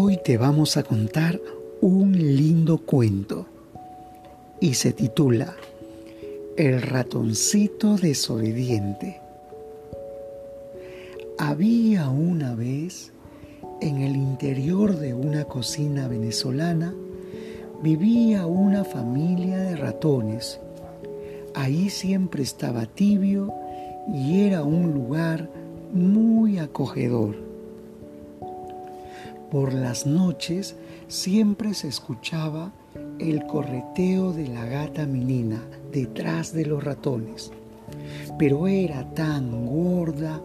Hoy te vamos a contar un lindo cuento y se titula El ratoncito desobediente. Había una vez en el interior de una cocina venezolana vivía una familia de ratones. Ahí siempre estaba tibio y era un lugar muy acogedor. Por las noches siempre se escuchaba el correteo de la gata menina detrás de los ratones, pero era tan gorda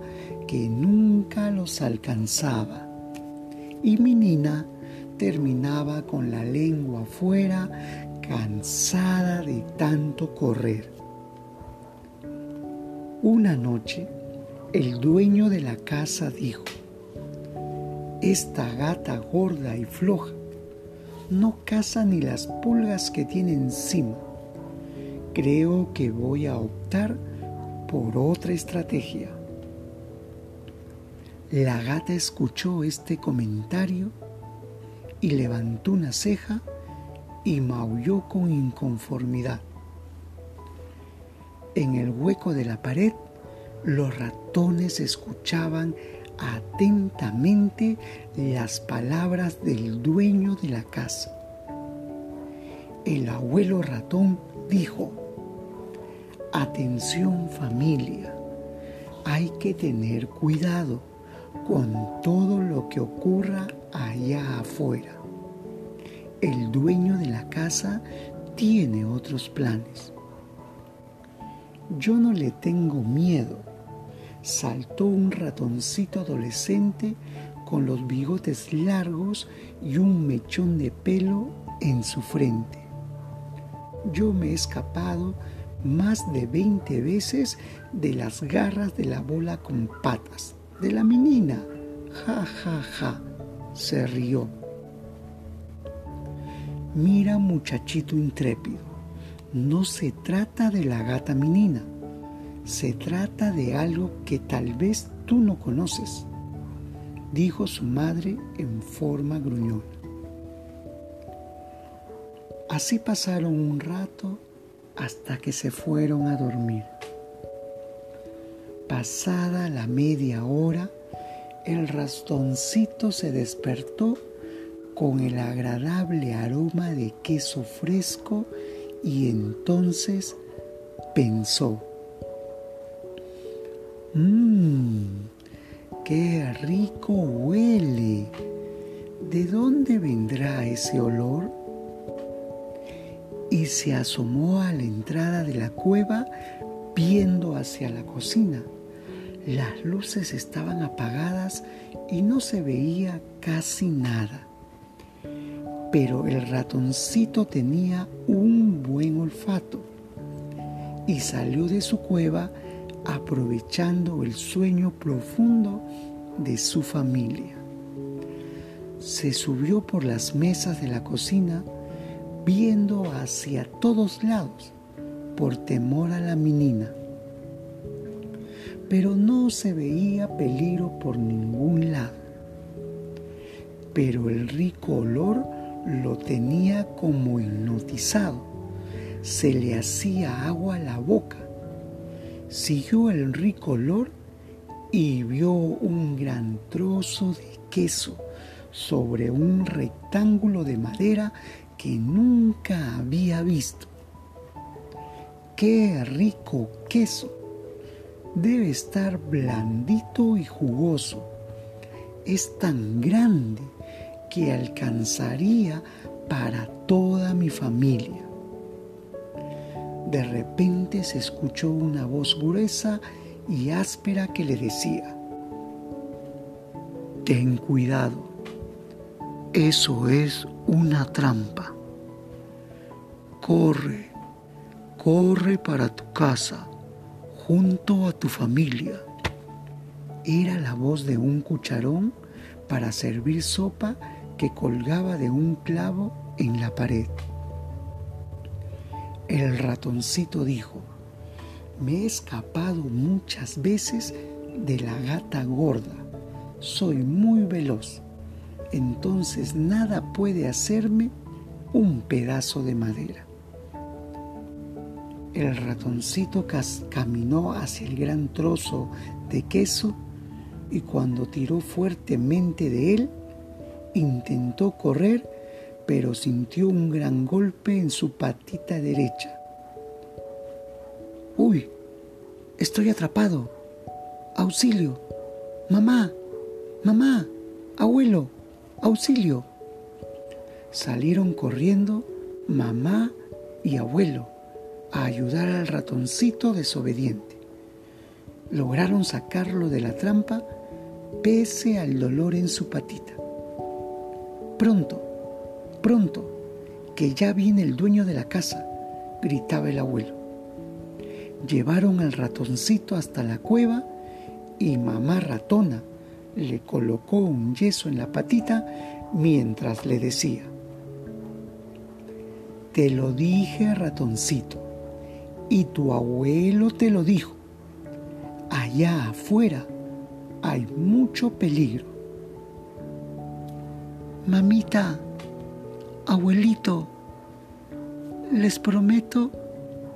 que nunca los alcanzaba. Y Minina terminaba con la lengua afuera, cansada de tanto correr. Una noche, el dueño de la casa dijo, esta gata gorda y floja no caza ni las pulgas que tiene encima. Creo que voy a optar por otra estrategia. La gata escuchó este comentario y levantó una ceja y maulló con inconformidad. En el hueco de la pared, los ratones escuchaban atentamente las palabras del dueño de la casa. El abuelo ratón dijo, Atención familia, hay que tener cuidado con todo lo que ocurra allá afuera. El dueño de la casa tiene otros planes. Yo no le tengo miedo saltó un ratoncito adolescente con los bigotes largos y un mechón de pelo en su frente. Yo me he escapado más de 20 veces de las garras de la bola con patas, de la menina. Ja, ja, ja, se rió. Mira muchachito intrépido, no se trata de la gata menina se trata de algo que tal vez tú no conoces, dijo su madre en forma gruñona. Así pasaron un rato hasta que se fueron a dormir. Pasada la media hora, el rastoncito se despertó con el agradable aroma de queso fresco y entonces pensó, Mmm, qué rico huele. ¿De dónde vendrá ese olor? Y se asomó a la entrada de la cueva viendo hacia la cocina. Las luces estaban apagadas y no se veía casi nada. Pero el ratoncito tenía un buen olfato y salió de su cueva aprovechando el sueño profundo de su familia. Se subió por las mesas de la cocina viendo hacia todos lados por temor a la menina. Pero no se veía peligro por ningún lado. Pero el rico olor lo tenía como hipnotizado. Se le hacía agua a la boca siguió el rico olor y vio un gran trozo de queso sobre un rectángulo de madera que nunca había visto. ¡Qué rico queso! Debe estar blandito y jugoso. Es tan grande que alcanzaría para toda mi familia. De repente se escuchó una voz gruesa y áspera que le decía, Ten cuidado, eso es una trampa. Corre, corre para tu casa, junto a tu familia. Era la voz de un cucharón para servir sopa que colgaba de un clavo en la pared. El ratoncito dijo, me he escapado muchas veces de la gata gorda. Soy muy veloz. entonces nada puede hacerme un pedazo de madera. El ratoncito caminó hacia el gran trozo de queso y cuando tiró fuertemente de él, intentó correr, pero sintió un gran golpe en su patita derecha. ¡Uy! Estoy atrapado. Auxilio. Mamá. Mamá. Abuelo. Auxilio. Salieron corriendo mamá y abuelo a ayudar al ratoncito desobediente. Lograron sacarlo de la trampa pese al dolor en su patita. Pronto, pronto, que ya viene el dueño de la casa, gritaba el abuelo. Llevaron al ratoncito hasta la cueva y mamá ratona le colocó un yeso en la patita mientras le decía, Te lo dije, ratoncito, y tu abuelo te lo dijo. Allá afuera hay mucho peligro. Mamita, abuelito, les prometo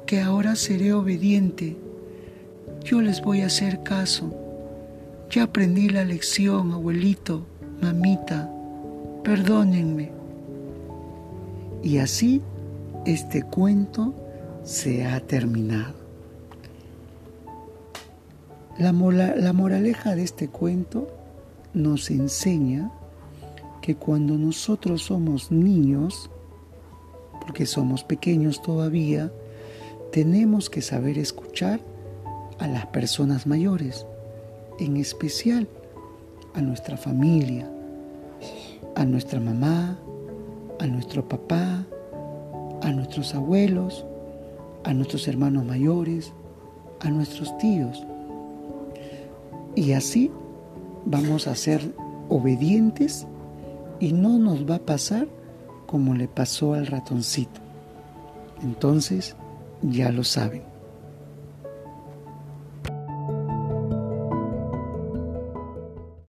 que ahora seré obediente. Yo les voy a hacer caso. Ya aprendí la lección, abuelito, mamita, perdónenme. Y así este cuento se ha terminado. La, la, moraleja de este cuento nos enseña que cuando nosotros somos niños, porque somos pequeños todavía, tenemos que saber escuchar a las personas mayores, en especial a nuestra familia, a nuestra mamá, a nuestro papá, a nuestros abuelos, a nuestros hermanos mayores, a nuestros tíos. Y así vamos a ser obedientes y no nos va a pasar como le pasó al ratoncito. Entonces, ya lo saben.